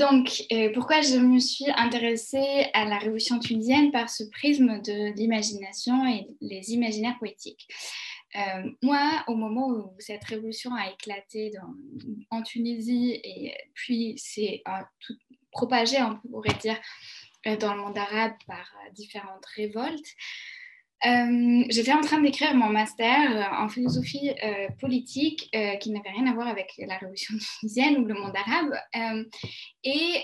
donc, euh, pourquoi je me suis intéressée à la révolution tunisienne par ce prisme de l'imagination et les imaginaires poétiques euh, moi, au moment où cette révolution a éclaté en Tunisie et puis c'est tout propagé, on pourrait dire, dans le monde arabe par différentes révoltes, euh, j'étais en train d'écrire mon master euh, en philosophie euh, politique qui n'avait rien à voir avec la révolution tunisienne ou le monde arabe. et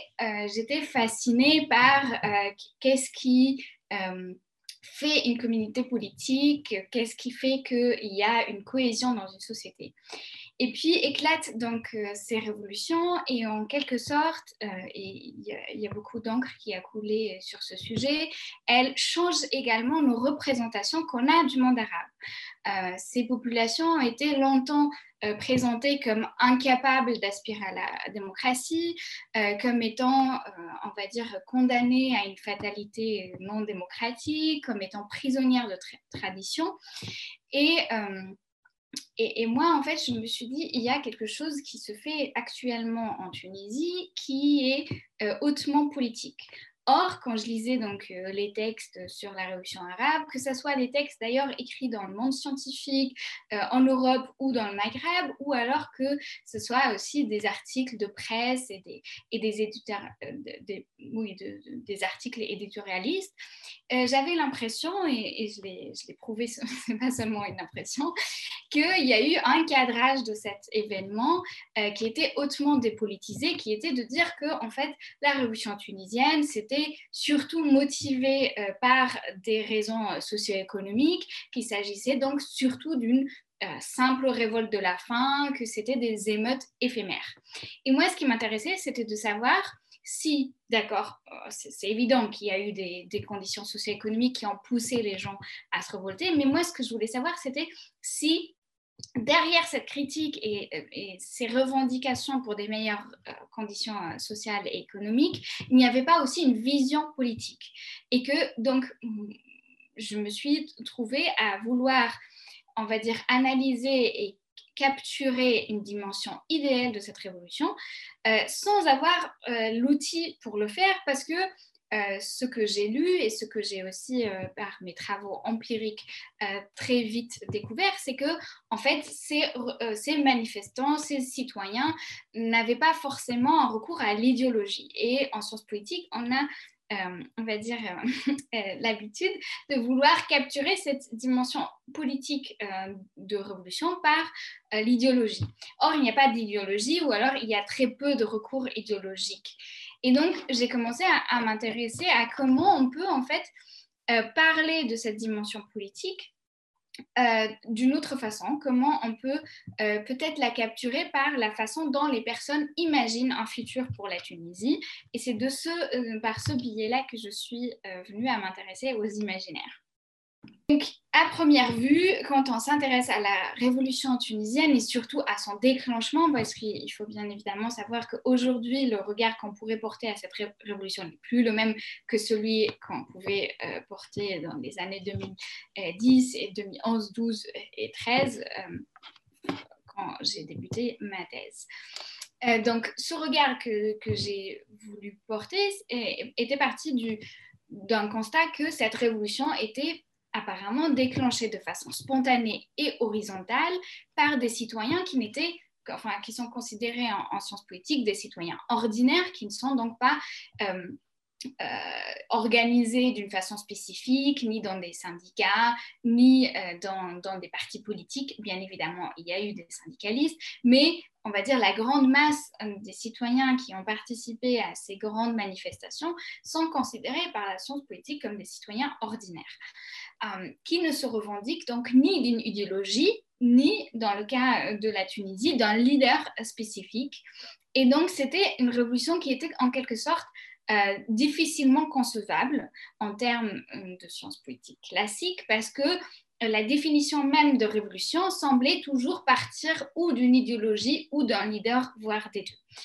j'étais fascinée par qu'est-ce qui fait une communauté politique, qu'est-ce qui fait qu'il y a une cohésion dans une société. Et puis éclatent donc euh, ces révolutions et en quelque sorte, euh, et il y, a beaucoup d'encre qui a coulé sur ce sujet, elles changent également nos représentations qu'on a du monde arabe. Euh, ces populations ont été longtemps présentées comme incapables d'aspirer à la démocratie, comme étant, on va dire, condamnées à une fatalité non démocratique, comme étant prisonnières de tradition. Et et, moi, en fait, je me suis dit, il y a quelque chose qui se fait actuellement en Tunisie qui est euh, hautement politique. Or, quand je lisais donc euh, les textes sur la révolution arabe, que ce soit les textes d'ailleurs écrits dans le monde scientifique, euh, en Europe ou dans le Maghreb, ou alors que ce soit aussi des articles de presse et des, et des, éditeurs, euh, des articles éditorialistes, j'avais l'impression, et, et je l'ai prouvé, ce n'est pas seulement une impression, qu'il y a eu un cadrage de cet événement qui était hautement dépolitisé, qui était de dire que en fait la révolution tunisienne, c'était surtout motivé euh, par des raisons euh, socio-économiques, qu'il s'agissait donc surtout d'une euh, simple révolte de la faim, que c'était des émeutes éphémères. Et moi, ce qui m'intéressait, c'était de savoir si, d'accord, c'est évident qu'il y a eu des, des conditions socio-économiques qui ont poussé les gens à se révolter, mais moi, ce que je voulais savoir, c'était si derrière cette critique et, ces revendications pour des meilleures euh, conditions euh, sociales et économiques, il n'y avait pas aussi une vision politique. Et que donc, je me suis trouvée à vouloir, on va dire, analyser et capturer une dimension idéale de cette révolution euh, sans avoir l'outil pour le faire parce que euh, ce que j'ai lu et ce que j'ai aussi euh, par mes travaux empiriques euh, très vite découvert, c'est que en fait ces, ces, manifestants, ces citoyens n'avaient pas forcément un recours à l'idéologie. Et en sciences politiques, on a on va dire, l'habitude de vouloir capturer cette dimension politique de révolution par l'idéologie. Or, il n'y a pas d'idéologie ou alors il y a très peu de recours idéologiques. Et donc, j'ai commencé à, m'intéresser à comment on peut en fait euh, parler de cette dimension politique euh, d'une autre façon, comment on peut euh, peut-être la capturer par la façon dont les personnes imaginent un futur pour la Tunisie. Et c'est de ce, par ce biais-là que je suis venue à m'intéresser aux imaginaires. Donc, à première vue, quand on s'intéresse à la révolution tunisienne et surtout à son déclenchement, parce qu'il faut bien évidemment savoir qu'aujourd'hui, le regard qu'on pourrait porter à cette révolution n'est plus le même que celui qu'on pouvait euh, porter dans les années 2010 et 2011, 12 et 13, euh, quand j'ai débuté ma thèse. Euh, donc, ce regard que, que j'ai voulu porter était parti d'un constat que cette révolution était apparemment déclenchée de façon spontanée et horizontale par des citoyens qui n'étaient enfin, qui sont considérés en, sciences politiques des citoyens ordinaires qui ne sont donc pas euh, euh, organisés d'une façon spécifique, ni dans des syndicats, ni euh, dans, dans, des partis politiques. Bien évidemment, il y a eu des syndicalistes, mais on va dire la grande masse des citoyens qui ont participé à ces grandes manifestations sont considérés par la science politique comme des citoyens ordinaires. Euh, qui ne se revendique donc ni d'une idéologie, ni, dans le cas de la Tunisie, d'un leader spécifique. Et donc, c'était une révolution qui était en quelque sorte euh, difficilement concevable en termes euh, de sciences politiques classiques parce que la définition même de révolution semblait toujours partir ou d'une idéologie ou d'un leader, voire des deux.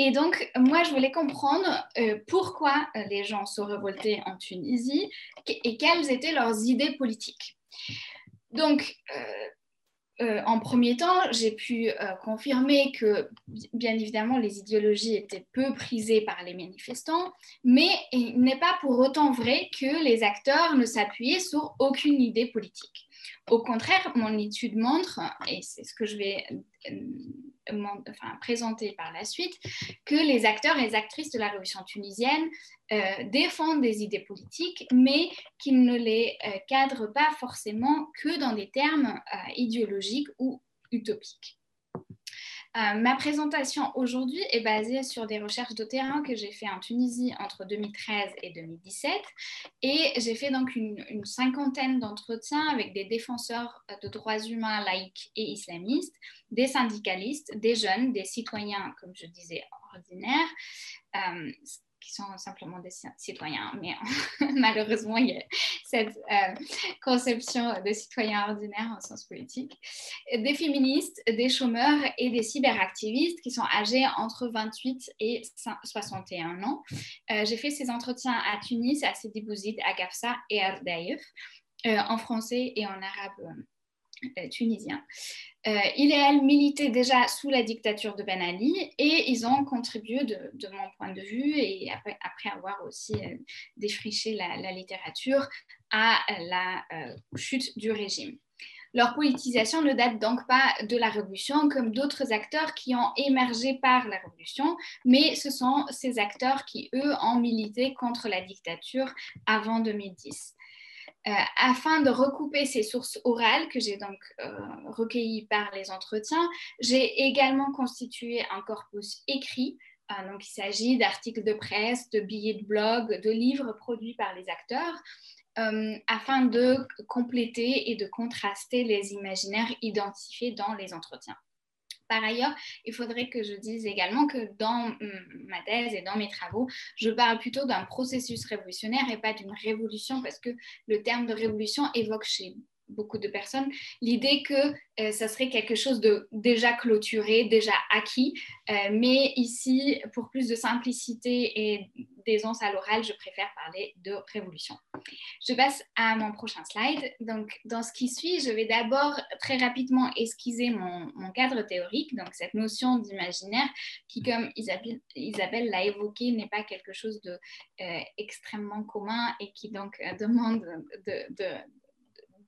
Et donc, moi, je voulais comprendre euh, pourquoi euh, les gens se révoltaient en Tunisie et quelles étaient leurs idées politiques. Donc, euh, euh, en premier temps, j'ai pu euh, confirmer que, bien évidemment, les idéologies étaient peu prisées par les manifestants, mais il n'est pas pour autant vrai que les acteurs ne s'appuyaient sur aucune idée politique. Au contraire, mon étude montre, et c'est ce que je vais euh, présenter par la suite, que les acteurs et les actrices de la révolution tunisienne défendent des idées politiques, mais qu'ils ne les cadrent pas forcément que dans des termes idéologiques ou utopiques. Euh, ma présentation aujourd'hui est basée sur des recherches de terrain que j'ai fait en Tunisie entre 2013 et 2017 et j'ai fait donc une, cinquantaine d'entretiens avec des défenseurs de droits humains laïcs et islamistes, des syndicalistes, des jeunes, des citoyens, comme je disais, ordinaires, euh, qui sont simplement des citoyens. Mais malheureusement, il y a cette euh, conception de citoyens ordinaires en sens politique. Des féministes, des chômeurs et des cyberactivistes qui sont âgés entre 28 et 61 ans. Euh, j'ai fait ces entretiens à Tunis, à Sidi Bouzid, à Gafsa et à Ardaïf, euh, en français et en arabe tunisien. Euh, il et elle militaient déjà sous la dictature de Ben Ali et ils ont contribué de, mon point de vue et après, avoir aussi euh, défriché la, littérature à la euh, chute du régime. Leur politisation ne date donc pas de la Révolution comme d'autres acteurs qui ont émergé par la Révolution, mais ce sont ces acteurs qui, eux, ont milité contre la dictature avant 2010. Euh, afin de recouper ces sources orales que j'ai donc euh, recueillies par les entretiens, j'ai également constitué un corpus écrit. Euh, donc, il s'agit d'articles de presse, de billets de blog, de livres produits par les acteurs, afin de compléter et de contraster les imaginaires identifiés dans les entretiens. Par ailleurs, il faudrait que je dise également que dans ma thèse et dans mes travaux, je parle plutôt d'un processus révolutionnaire et pas d'une révolution parce que le terme de révolution évoque chez beaucoup de personnes l'idée que euh, ça serait quelque chose de déjà clôturé, déjà acquis. Euh, mais ici, pour plus de simplicité et d'aisance à l'oral, je préfère parler de révolution. Je passe à mon prochain slide. Donc, dans ce qui suit, je vais d'abord très rapidement esquiser mon, cadre théorique, donc cette notion d'imaginaire qui, comme Isabelle, l'a évoqué, n'est pas quelque chose de euh, commun et qui donc demande de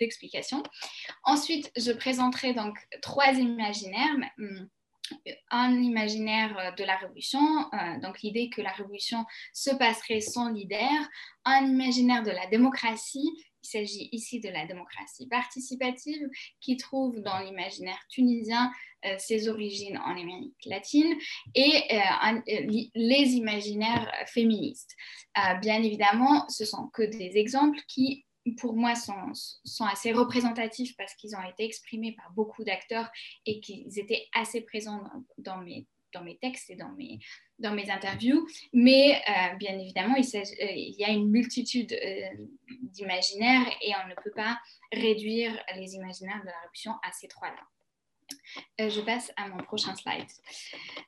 d'explication. Ensuite, je présenterai donc trois imaginaires. Hmm, un imaginaire de la révolution, euh, donc l'idée que la révolution se passerait sans leader, un imaginaire de la démocratie, il s'agit ici de la démocratie participative qui trouve dans l'imaginaire tunisien euh, ses origines en Amérique latine et euh, les imaginaires féministes. bien évidemment, ce sont que des exemples qui pour moi, sont, sont assez représentatifs parce qu'ils ont été exprimés par beaucoup d'acteurs et qu'ils étaient assez présents dans, mes, textes et dans mes, interviews. Mais euh, bien évidemment, il, euh, il, y a une multitude euh, d'imaginaires et on ne peut pas réduire les imaginaires de la révolution à ces trois-là. Euh, je passe à mon prochain slide.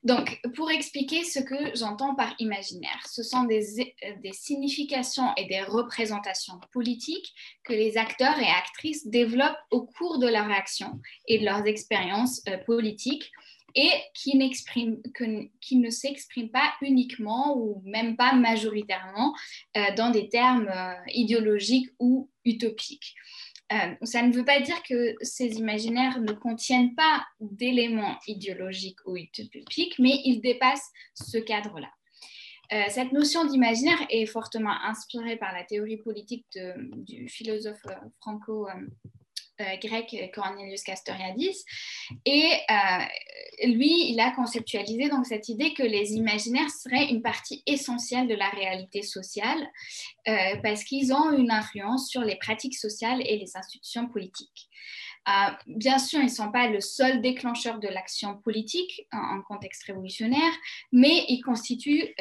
Donc, pour expliquer ce que j'entends par imaginaire, ce sont des, euh, des, significations et des représentations politiques que les acteurs et actrices développent au cours de leur action et de leurs expériences euh, politiques et qui ne s'expriment pas uniquement ou même pas majoritairement dans des termes idéologiques ou utopiques. Euh, ça ne veut pas dire que ces imaginaires ne contiennent pas d'éléments idéologiques ou utopiques, mais ils dépassent ce cadre-là. Euh, cette notion d'imaginaire est fortement inspirée par la théorie politique du philosophe euh, franco grec Cornelius Castoriadis. Et euh, lui, il a conceptualisé donc cette idée que les imaginaires seraient une partie essentielle de la réalité sociale euh, parce qu'ils ont une influence sur les pratiques sociales et les institutions politiques. Bien sûr, ils ne sont pas le seul déclencheur de l'action politique en, contexte révolutionnaire, mais ils constituent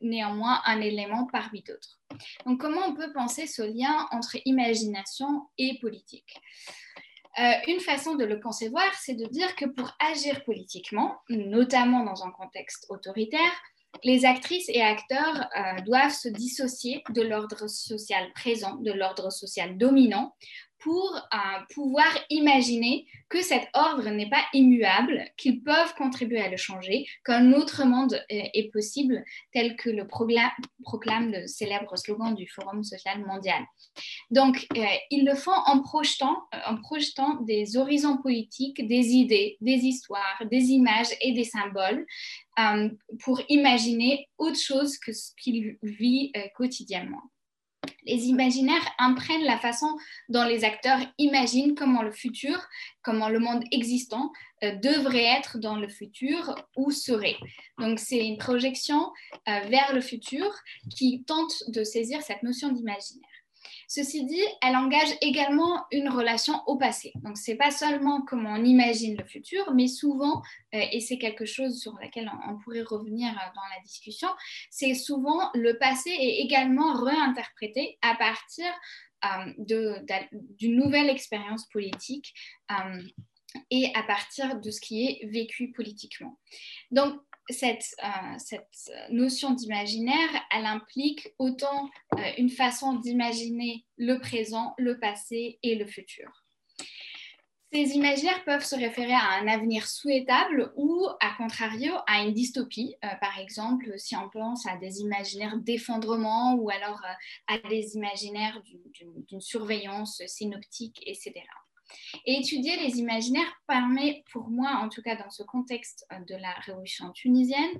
néanmoins un élément parmi d'autres. Donc, comment on peut penser ce lien entre imagination et politique? Euh, une façon de le concevoir, c'est de dire que pour agir politiquement, notamment dans un contexte autoritaire, les actrices et acteurs euh, doivent se dissocier de l'ordre social présent, de l'ordre social dominant, pour pouvoir imaginer que cet ordre n'est pas immuable, qu'ils peuvent contribuer à le changer, qu'un autre monde est, possible, tel que le proclame, le célèbre slogan du Forum social mondial. Donc, ils le font en projetant, en projetant des horizons politiques, des idées, des histoires, des images et des symboles euh, pour imaginer autre chose que ce qu'il vit euh, quotidiennement. Les imaginaires imprègnent la façon dont les acteurs imaginent comment le futur, comment le monde existant euh, devrait être dans le futur ou serait. Donc c'est une projection vers le futur qui tente de saisir cette notion d'imaginaire. Ceci dit, elle engage également une relation au passé. Donc, ce n'est pas seulement comment on imagine le futur, mais souvent, euh, et c'est quelque chose sur lequel on, pourrait revenir euh, dans la discussion, c'est souvent le passé est également réinterprété à partir euh, d'une nouvelle expérience politique et à partir de ce qui est vécu politiquement. Donc, cette, euh, cette notion d'imaginaire, elle implique autant euh, une façon d'imaginer le présent, le passé et le futur. Ces imaginaires peuvent se référer à un avenir souhaitable ou, à contrario, à une dystopie. Euh, par exemple, si on pense à des imaginaires d'effondrement ou alors à des imaginaires d'une surveillance synoptique, etc. Et étudier les imaginaires permet, pour moi, en tout cas dans ce contexte euh, de la révolution tunisienne,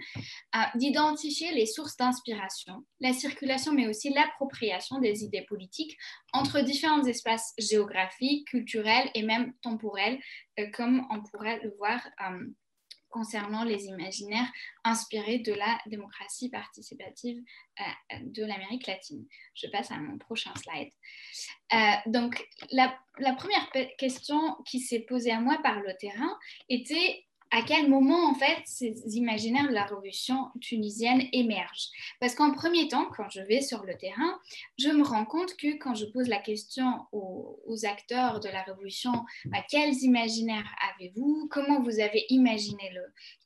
euh, d'identifier les sources d'inspiration, la circulation, mais aussi l'appropriation des idées politiques entre différents espaces géographiques, culturels et même temporels, euh, comme on pourrait le voir concernant les imaginaires inspirés de la démocratie participative euh, de l'Amérique latine. Je passe à mon prochain slide. Euh, donc, la, la, première question qui s'est posée à moi par le terrain était à quel moment, en fait, ces imaginaires de la révolution tunisienne émergent? Parce qu'en premier temps, quand je vais sur le terrain, je me rends compte que quand je pose la question aux, acteurs de la révolution, bah, quels imaginaires avez-vous? Comment vous avez imaginé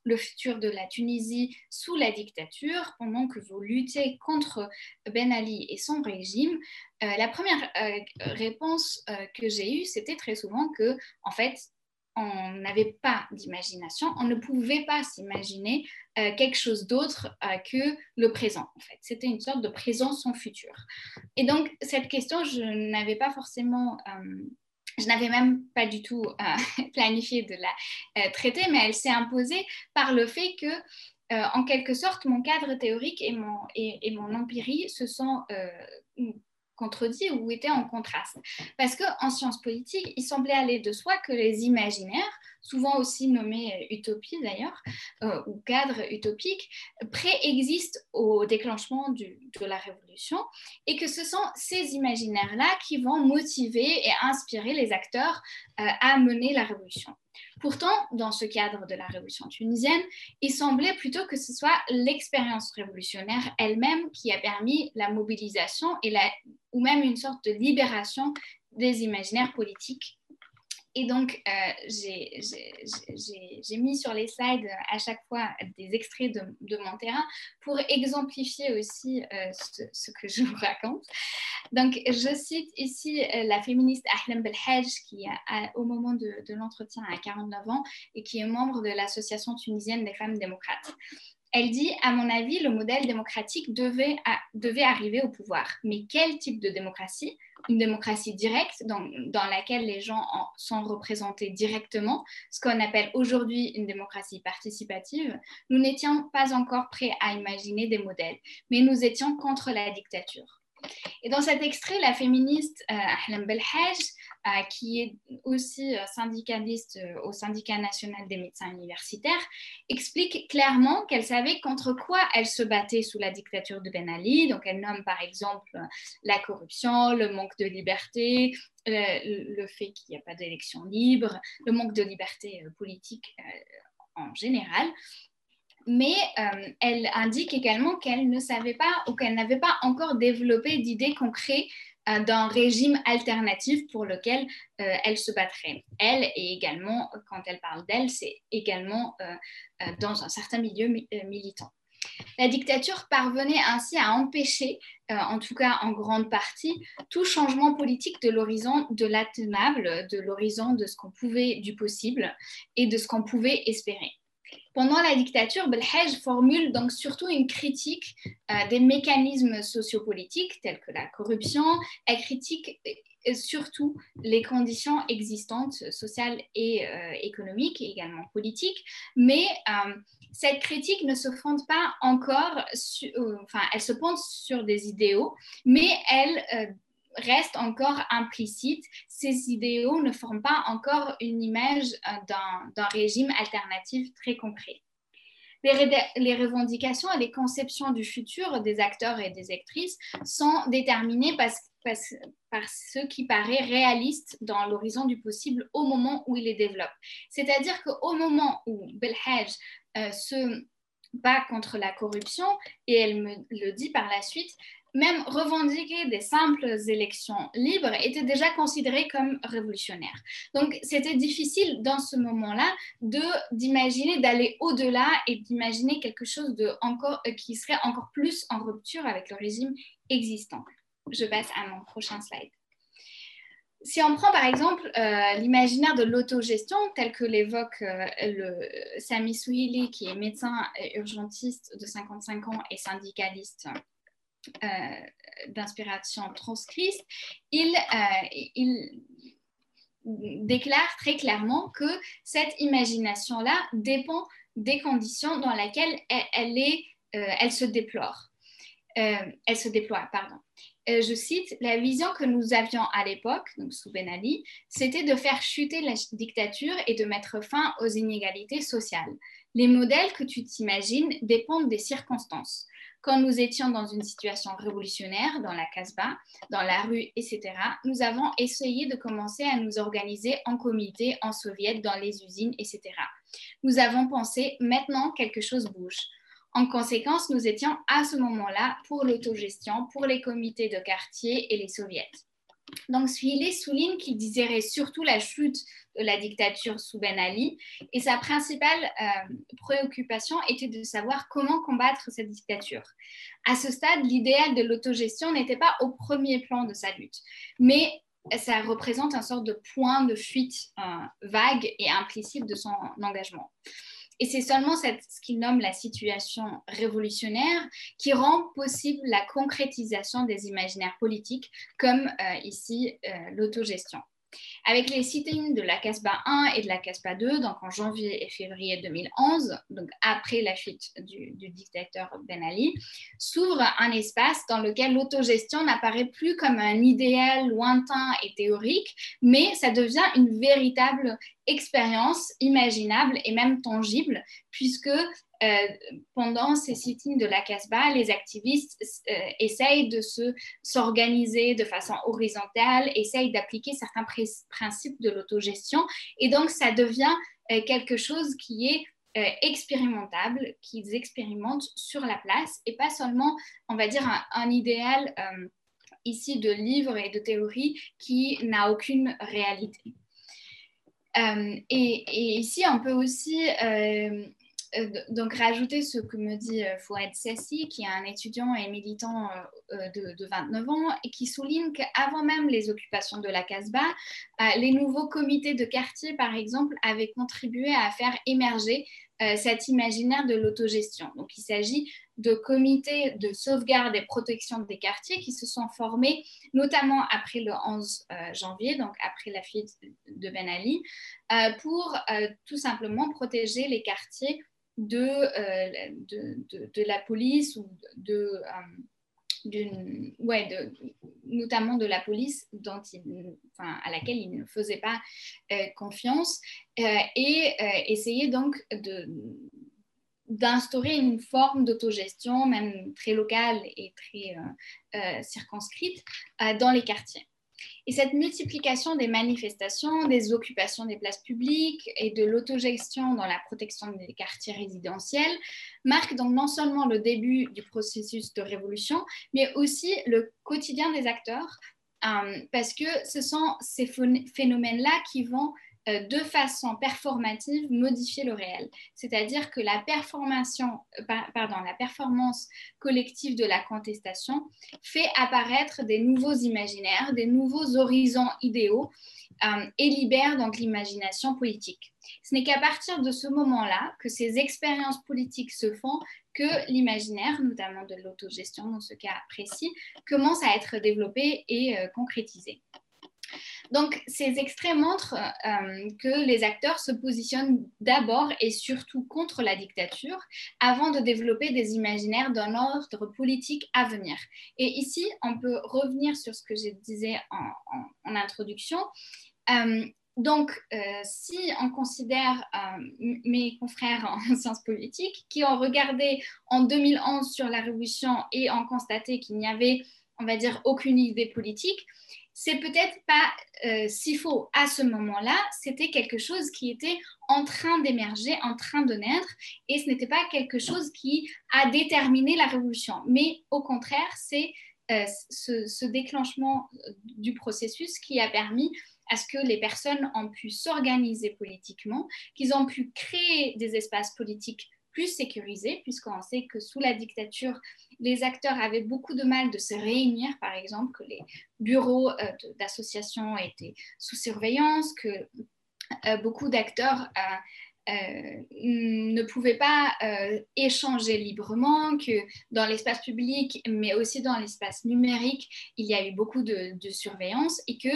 le, futur de la Tunisie sous la dictature pendant que vous luttez contre Ben Ali et son régime? Euh, La première euh, réponse euh, que j'ai eue, c'était très souvent que, en fait, on n'avait pas d'imagination, on ne pouvait pas s'imaginer euh, quelque chose d'autre euh, que le présent. En fait, c'était une sorte de présent sans futur. Et donc cette question, je n'avais pas forcément, euh, je n'avais même pas du tout planifié de la traiter, mais elle s'est imposée par le fait que en quelque sorte, mon cadre théorique et mon, et mon empirie se sont contredit ou était en contraste. Parce qu'en sciences politiques, il semblait aller de soi que les imaginaires, souvent aussi nommés euh, utopies d'ailleurs, euh, ou cadres utopiques, préexistent au déclenchement de la révolution et que ce sont ces imaginaires-là qui vont motiver et inspirer les acteurs euh, à mener la révolution. Pourtant, dans ce cadre de la révolution tunisienne, il semblait plutôt que ce soit l'expérience révolutionnaire elle-même qui a permis la mobilisation ou même une sorte de libération des imaginaires politiques et donc, euh, j'ai mis sur les slides à chaque fois des extraits de, mon terrain pour exemplifier aussi euh, ce, que je vous raconte. Donc, je cite ici euh, la féministe Ahlam Belhaj, qui, au moment de, de l'entretien, a 49 ans et qui est membre de l'Association tunisienne des femmes démocrates. Elle dit, à mon avis, le modèle démocratique devait, arriver au pouvoir. Mais quel type de démocratie? Une démocratie directe dans laquelle les gens sont représentés directement, ce qu'on appelle aujourd'hui une démocratie participative. Nous n'étions pas encore prêts à imaginer des modèles, mais nous étions contre la dictature. Et dans cet extrait, la féministe euh, Ahlam Belhaj, euh, qui est aussi euh, syndicaliste au syndicat national des médecins universitaires, explique clairement qu'elle savait contre quoi elle se battait sous la dictature de Ben Ali. Donc elle nomme par exemple la corruption, le manque de liberté, le fait qu'il n'y a pas d'élection libre, le manque de liberté politique en général mais euh, elle indique également qu'elle ne savait pas ou qu'elle n'avait pas encore développé d'idées concrètes euh, d'un régime alternatif pour lequel euh, elle se battrait. Elle et également, quand elle parle d'elle, c'est également dans un certain milieu militant. La dictature parvenait ainsi à empêcher, euh, en tout cas en grande partie, tout changement politique de l'horizon de l'atteignable, de l'horizon de ce qu'on pouvait, du possible et de ce qu'on pouvait espérer. Pendant la dictature, Belhaj formule donc surtout une critique euh, des mécanismes sociopolitiques tels que la corruption. Elle critique euh, surtout les conditions existantes sociales et euh, économiques et également politiques. Mais cette critique ne se fonde pas encore, enfin, elle se fonde sur des idéaux, mais elle reste encore implicite. Ces idéaux ne forment pas encore une image euh, d'un régime alternatif très concret. Les, revendications et les conceptions du futur des acteurs et des actrices sont déterminées par, ce qui paraît réaliste dans l'horizon du possible au moment où il les développe. C'est-à-dire qu'au moment où Belhaj euh, se bat contre la corruption, et elle me le dit par la suite, même revendiquer des simples élections libres était déjà considéré comme révolutionnaire. Donc c'était difficile dans ce moment-là de d'imaginer d'aller au-delà et d'imaginer quelque chose de encore euh, qui serait encore plus en rupture avec le régime existant. Je passe à mon prochain slide. Si on prend par exemple euh, l'imaginaire de l'autogestion tel que l'évoque euh, le Sami Souhili, qui est médecin urgentiste de 55 ans et syndicaliste d'inspiration transcrite, il, euh, il déclare très clairement que cette imagination-là dépend des conditions dans lesquelles elle, est, euh, elle se déplore. elle se déploie, pardon. je cite, la vision que nous avions à l'époque, sous Ben Ali, c'était de faire chuter la dictature et de mettre fin aux inégalités sociales. Les modèles que tu t'imagines dépendent des circonstances quand nous étions dans une situation révolutionnaire, dans la Casbah, dans la rue, etc., nous avons essayé de commencer à nous organiser en comité, en soviet, dans les usines, etc. Nous avons pensé, maintenant, quelque chose bouge. En conséquence, nous étions à ce moment-là pour l'autogestion, pour les comités de quartier et les soviets. Donc, Suile souligne qu'il désirait surtout la chute de la dictature sous Ben Ali et sa principale euh, préoccupation était de savoir comment combattre cette dictature. À ce stade, l'idéal de l'autogestion n'était pas au premier plan de sa lutte, mais ça représente un sorte de point de fuite euh, vague et implicite de son engagement. Et c'est seulement ce qu'il nomme la situation révolutionnaire qui rend possible la concrétisation des imaginaires politiques, comme euh, ici euh, l'autogestion. Avec les sit de la CASPA 1 et de la CASPA 2, donc en janvier et février 2011, donc après la fuite du, dictateur Ben Ali, s'ouvre un espace dans lequel l'autogestion n'apparaît plus comme un idéal lointain et théorique, mais ça devient une véritable expérience imaginable et même tangible, puisque pendant ces sit-ins de la Casbah, les activistes euh, essayent de se, s'organiser de façon horizontale, essayent d'appliquer certains principes de l'autogestion. Et donc, ça devient euh, quelque chose qui est expérimentable, qu'ils expérimentent sur la place et pas seulement, on va dire, un, idéal ici de livres et de théories qui n'a aucune réalité. et, ici, on peut aussi euh, donc rajouter ce que me dit euh, Fouad Sassi, qui est un étudiant et militant euh, de, 29 ans, et qui souligne qu'avant même les occupations de la Casbah, les nouveaux comités de quartier, par exemple, avaient contribué à faire émerger cet imaginaire de l'autogestion. Donc il s'agit de comités de sauvegarde et protection des quartiers qui se sont formés notamment après le 11 janvier, donc après la fuite de Ben Ali, pour tout simplement protéger les quartiers euh, de, de, de, la police ou de, euh, ouais, de, notamment de la police dont enfin, à laquelle il ne faisait pas euh, confiance et essayer donc de d'instaurer une forme d'autogestion, même très locale et très circonscrite, dans les quartiers. Et cette multiplication des manifestations, des occupations des places publiques et de l'autogestion dans la protection des quartiers résidentiels marque donc non seulement le début du processus de révolution, mais aussi le quotidien des acteurs, euh, parce que ce sont ces phénomènes-là qui vont de façon performative modifier le réel. C'est-à-dire que la, pardon, la performance collective de la contestation fait apparaître des nouveaux imaginaires, des nouveaux horizons idéaux et libère donc l'imagination politique. Ce n'est qu'à partir de ce moment-là que ces expériences politiques se font que l'imaginaire, notamment de l'autogestion dans ce cas précis, commence à être développé et euh, concrétisé. Donc, ces extraits montrent euh, que les acteurs se positionnent d'abord et surtout contre la dictature avant de développer des imaginaires d'un ordre politique à venir. Et ici, on peut revenir sur ce que je disais en, introduction. Euh, donc, euh, si on considère mes confrères en sciences politiques qui ont regardé en 2011 sur la révolution et ont constaté qu'il n'y avait, on va dire, aucune idée politique, c'est peut-être pas euh, si faux à ce moment-là, c'était quelque chose qui était en train d'émerger, en train de naître, et ce n'était pas quelque chose qui a déterminé la révolution, mais au contraire, c'est ce, ce, déclenchement du processus qui a permis à ce que les personnes ont pu s'organiser politiquement, qu'ils ont pu créer des espaces politiques plus sécurisés, puisqu'on sait que sous la dictature, les acteurs avaient beaucoup de mal de se réunir, par exemple, que les bureaux euh, d'associations étaient sous surveillance, que euh, beaucoup d'acteurs euh, ne pouvaient pas échanger librement, que dans l'espace public, mais aussi dans l'espace numérique, il y a eu beaucoup de surveillance et que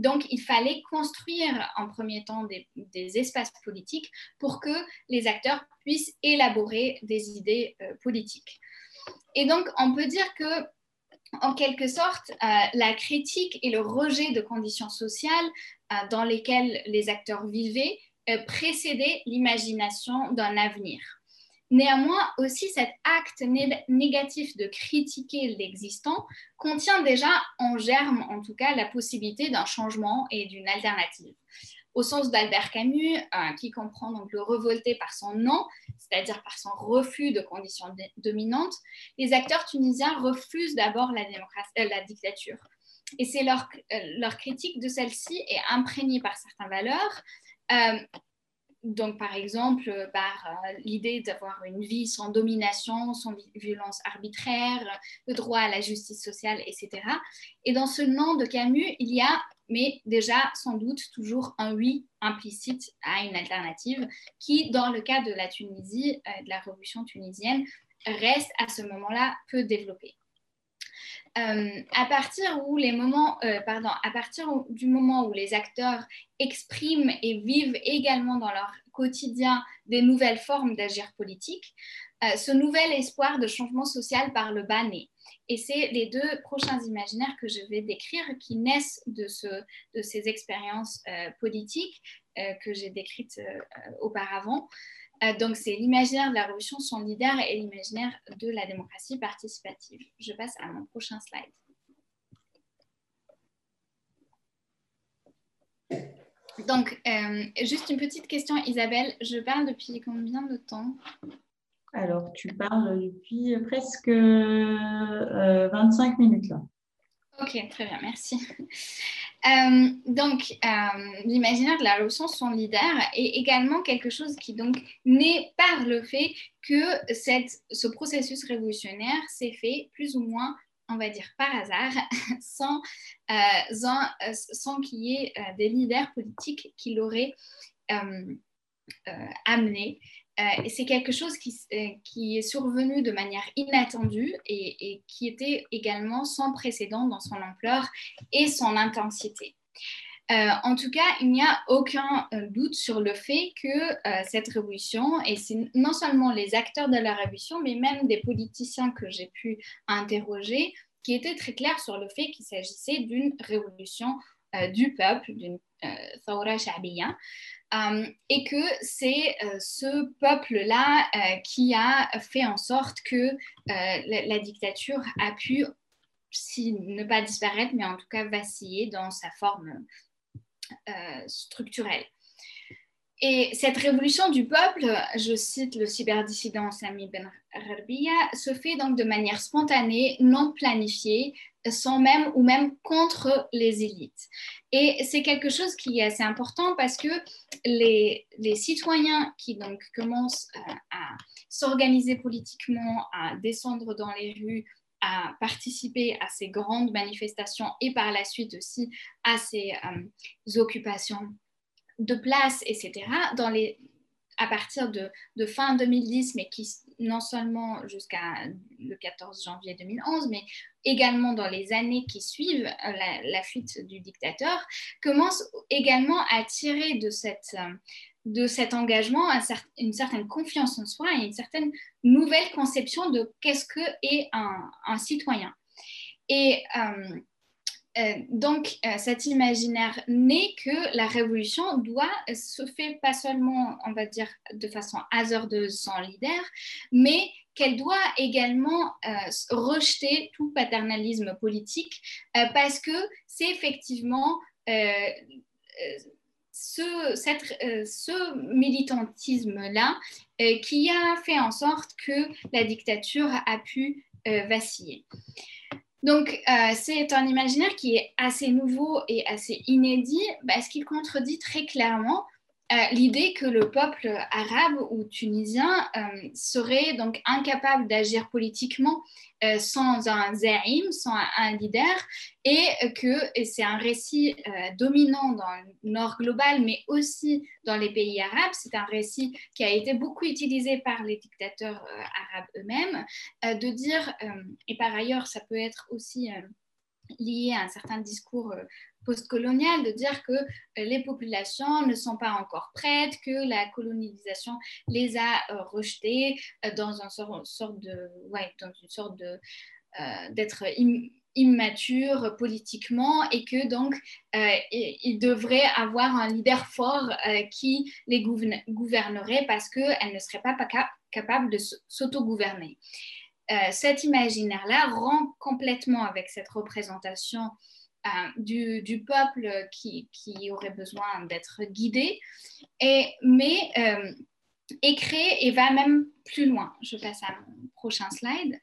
donc, il fallait construire en premier temps des, espaces politiques pour que les acteurs puissent élaborer des idées euh, politiques. Et donc, on peut dire que, en quelque sorte, euh, la critique et le rejet de conditions sociales euh, dans lesquelles les acteurs vivaient précédaient l'imagination d'un avenir. Néanmoins, aussi cet acte négatif de critiquer l'existant contient déjà en germe, en tout cas, la possibilité d'un changement et d'une alternative. Au sens d'Albert Camus, euh, qui comprend donc le révolté par son nom, c'est-à-dire par son refus de conditions dominantes, les acteurs tunisiens refusent d'abord la, euh, dictature. Et c'est leur, euh, leur, critique de celle-ci est imprégnée par certaines valeurs, donc, par exemple, euh, par euh, l'idée d'avoir une vie sans domination, sans violence arbitraire, le droit à la justice sociale, etc. Et dans ce nom de Camus, il y a, mais déjà sans doute, toujours un oui implicite à une alternative qui, dans le cas de la Tunisie, euh, de la révolution tunisienne, reste à ce moment-là peu développée. Euh, à partir où les moments, euh, pardon, à partir du moment où les acteurs expriment et vivent également dans leur quotidien des nouvelles formes d'agir politique, euh, ce nouvel espoir de changement social par le bas naît. Et c'est les deux prochains imaginaires que je vais décrire qui naissent de, ce, de ces expériences politiques que j'ai décrites auparavant. Euh, donc, c'est l'imaginaire de la révolution, son leader et l'imaginaire de la démocratie participative. Je passe à mon prochain slide. Donc, euh, juste une petite question, Isabelle. Je parle depuis combien de temps? Alors, tu parles depuis presque 25 euh, minutes là. Ok, très bien, merci. Euh, donc, euh, l'imaginaire de la révolution, son leader, est également quelque chose qui donc naît par le fait que ce processus révolutionnaire s'est fait plus ou moins, on va dire par hasard, euh, sans qu'il y ait des leaders politiques qui l'auraient amené euh, c'est quelque chose euh, qui, est survenu de manière inattendue et, qui était également sans précédent dans son ampleur et son intensité. Euh, en tout cas, il n'y a aucun doute sur le fait que cette révolution, et c'est non seulement les acteurs de la révolution, mais même des politiciens que j'ai pu interroger, qui étaient très clairs sur le fait qu'il s'agissait d'une révolution du peuple, d'une Thawra euh, et que c'est euh, ce peuple-là euh, qui a fait en sorte que la, dictature a pu, si ne pas disparaître, mais en tout cas vaciller dans sa forme structurelle. et cette révolution du peuple, je cite le cyberdissident Sami Ben Rabia, se fait donc de manière spontanée, non planifiée, sans même ou même contre les élites. Et c'est quelque chose qui est assez important parce que les, les citoyens qui donc commencent à, à s'organiser politiquement, à descendre dans les rues, à participer à ces grandes manifestations et par la suite aussi à ces euh, occupations de place, etc., dans les, à partir de, de, fin 2010, mais qui non seulement jusqu'à le 14 janvier 2011, mais également dans les années qui suivent euh, la, fuite du dictateur, commence également à tirer de, cette, euh, de cet engagement une certaine confiance en soi et une certaine nouvelle conception de qu'est-ce que est un, un citoyen. Et euh, euh, donc, euh, cet imaginaire n'est que la révolution doit se faire pas seulement, on va dire, de façon hasardeuse sans leader, mais qu'elle doit également euh, rejeter tout paternalisme politique parce que c'est effectivement ce militantisme-là qui a fait en sorte que la dictature a pu vaciller. Donc, euh, c'est un imaginaire qui est assez nouveau et assez inédit. Parce qu'il contredit très clairement l'idée que le peuple arabe ou tunisien euh, serait donc incapable d'agir politiquement euh, sans un zaïm, sans un, leader, et que c'est un récit dominant dans le nord global, mais aussi dans les pays arabes. C'est un récit qui a été beaucoup utilisé par les dictateurs arabes eux-mêmes, de dire, et par ailleurs, ça peut être aussi lié à un certain discours postcolonial, de dire que euh, les populations ne sont pas encore prêtes, que la colonisation les a euh, rejetées euh, dans, une sorte de, dans une sorte de d'être immature politiquement et que donc il devrait avoir un leader fort qui les gouvernerait parce qu'elle ne serait pas, capable de s'auto-gouverner. cet imaginaire-là rend complètement avec cette représentation euh, du, peuple qui, aurait besoin d'être guidé, et, mais euh, est créé et va même plus loin. Je passe à mon prochain slide.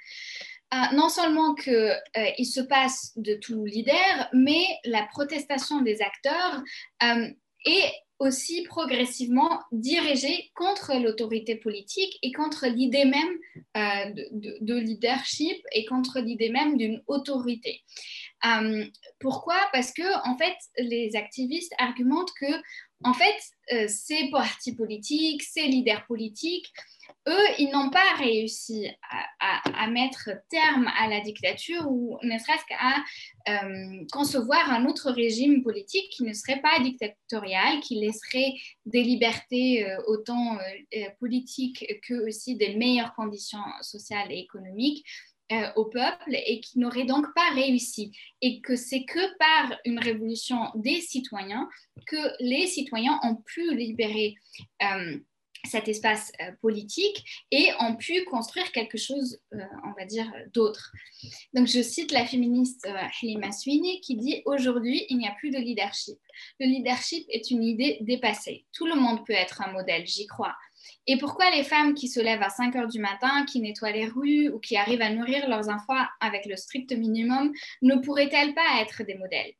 Euh, non seulement qu'il se passe de tout leader, mais la protestation des acteurs est aussi progressivement dirigée contre l'autorité politique et contre l'idée même de, de, leadership et contre l'idée même d'une autorité. Euh, pourquoi? Parce que en fait, les activistes argumentent que en fait, euh, ces partis politiques, ces leaders politiques, eux, ils n'ont pas réussi à, mettre terme à la dictature ou ne serait-ce qu'à euh, concevoir un autre régime politique qui ne serait pas dictatorial, qui laisserait des libertés autant politiques que aussi des meilleures conditions sociales et économiques euh, au peuple et qui n'aurait donc pas réussi. Et que c'est que par une révolution des citoyens que les citoyens ont pu libérer euh, cet espace euh, politique et ont pu construire quelque chose, on va dire, d'autre. Donc je cite la féministe Halima Sweeney qui dit Aujourd'hui, il n'y a plus de leadership. Le leadership est une idée dépassée. Tout le monde peut être un modèle, j'y crois. Et pourquoi les femmes qui se lèvent à 5 heures du matin, qui nettoient les rues ou qui arrivent à nourrir leurs enfants avec le strict minimum ne pourraient-elles pas être des modèles?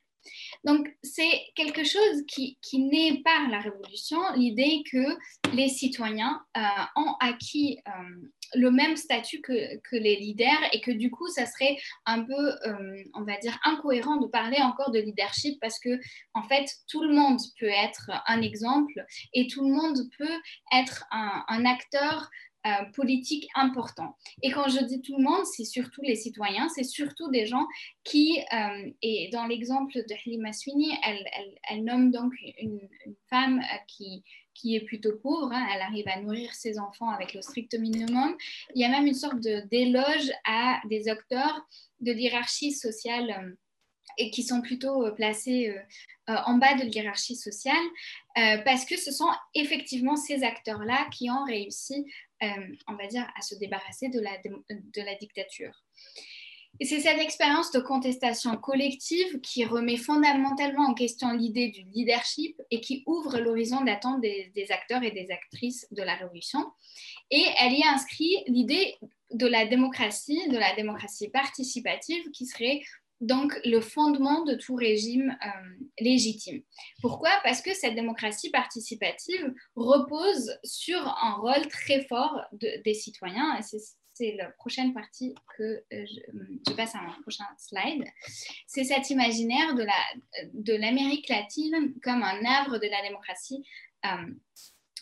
Donc, c'est quelque chose qui, qui naît par la Révolution, l'idée que les citoyens euh, ont acquis euh, le même statut que, que, les leaders et que du coup, ça serait un peu, euh, on va dire, incohérent de parler encore de leadership parce que, en fait, tout le monde peut être un exemple et tout le monde peut être un, un acteur euh, politique important. Et quand je dis tout le monde, c'est surtout les citoyens, c'est surtout des gens qui, euh, et dans l'exemple de Halima Sweeney, elle, elle, nomme donc une, femme euh, qui, qui est plutôt pauvre, hein. elle arrive à nourrir ses enfants avec le strict minimum. Il y a même une sorte d'éloge à des acteurs de l'hierarchie sociale et qui sont plutôt placés en bas de l'hierarchie sociale, parce que ce sont effectivement ces acteurs-là qui ont réussi euh, on va dire, à se débarrasser de la dictature. Et c'est cette expérience de contestation collective qui remet fondamentalement en question l'idée du leadership et qui ouvre l'horizon d'attente des, acteurs et des actrices de la révolution. Et elle y inscrit l'idée de la démocratie, de la démocratie participative, qui serait donc le fondement de tout régime euh, légitime. Pourquoi? Parce que cette démocratie participative repose sur un rôle très fort des citoyens. C'est la prochaine partie que euh, je, passe à mon prochain slide. C'est cet imaginaire de l'Amérique latine comme un. Euh,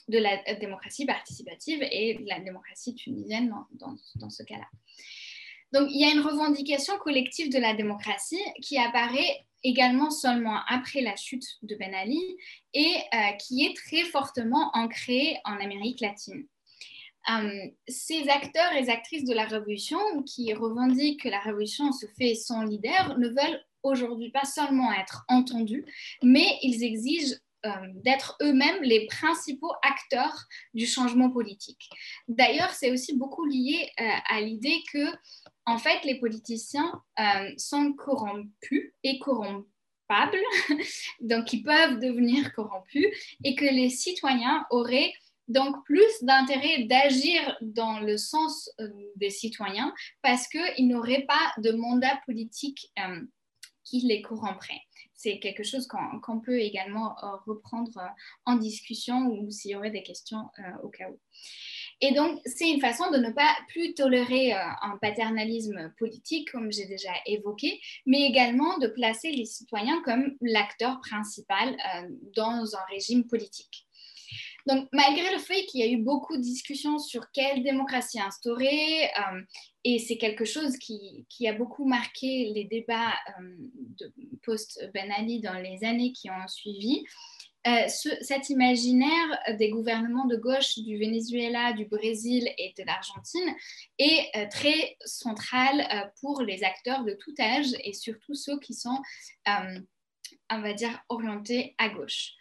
de la démocratie participative et de la démocratie tunisienne dans, ce cas-là. Donc, il y a une revendication collective de la démocratie qui apparaît également seulement après la chute de Ben Ali et euh, qui est très fortement ancrée en Amérique latine. Euh, ces acteurs et actrices de la révolution qui revendiquent que la révolution se fait sans leader ne veulent aujourd'hui pas seulement être entendus, mais ils exigent euh, d'être eux-mêmes les principaux acteurs du changement politique. D'ailleurs, c'est aussi beaucoup lié à l'idée que, en fait, les politiciens sont corrompus et corrompables, donc ils peuvent devenir corrompus, et que les citoyens auraient donc plus d'intérêt d'agir dans le sens euh, des citoyens parce qu'ils n'auraient pas de mandat politique euh, qui les corromprait. C'est quelque chose qu'on peut également euh, reprendre en discussion ou s'il y aurait des questions au cas où. Et donc, c'est une façon de ne pas plus tolérer un paternalisme politique, comme j'ai déjà évoqué, mais également de placer les citoyens comme l'acteur principal dans un régime politique. Donc, malgré le fait qu'il y a eu beaucoup de discussions sur quelle démocratie instaurer, euh, et c'est quelque chose qui, a beaucoup marqué les débats euh, post-Ben Ali dans les années qui ont suivi, euh, cet imaginaire des gouvernements de gauche du Venezuela, du Brésil et de l'Argentine est très central pour les acteurs de tout âge et surtout ceux qui sont, on va dire, orientés à gauche.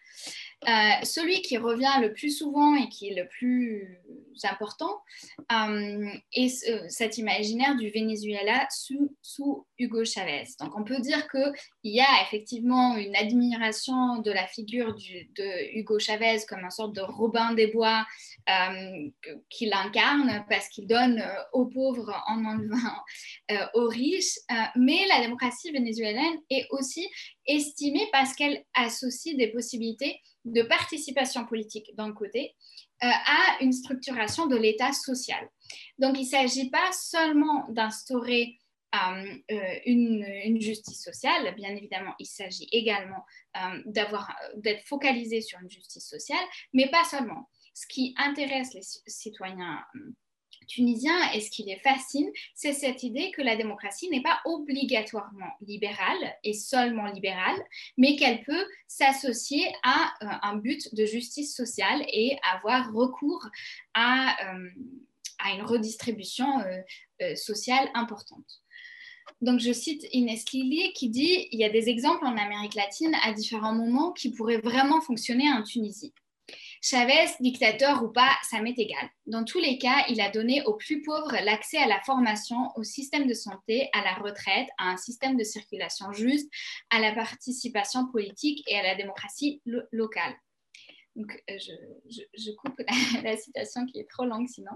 Euh, celui qui revient le plus souvent et qui est le plus important euh, est cet imaginaire du Venezuela sous, Hugo Chavez. Donc on peut dire qu'il y a effectivement une admiration de la figure de Hugo Chavez comme une sorte de Robin des Bois euh, qu'il incarne parce qu'il donne aux pauvres en enlevant aux riches. mais la démocratie vénézuélienne est aussi estimée parce qu'elle associe des possibilités de participation politique d'un côté euh, à une structuration de l'État social. Donc, il ne s'agit pas seulement d'instaurer euh, euh, une, justice sociale, bien évidemment, il s'agit également d'être focalisé sur une justice sociale, mais pas seulement. Ce qui intéresse les citoyens tunisien et ce qui les fascine, c'est cette idée que la démocratie n'est pas obligatoirement libérale et seulement libérale, mais qu'elle peut s'associer à euh, un but de justice sociale et avoir recours à, euh, une redistribution euh, sociale importante. Donc, je cite Inès Lili qui dit Il y a des exemples en Amérique latine à différents moments qui pourraient vraiment fonctionner en Tunisie. Chavez, dictateur ou pas, ça m'est égal. Dans tous les cas, il a donné aux plus pauvres l'accès à la formation, au système de santé, à la retraite, à un système de circulation juste, à la participation politique et à la démocratie locale. Donc, euh, je, coupe la, citation qui est trop longue sinon.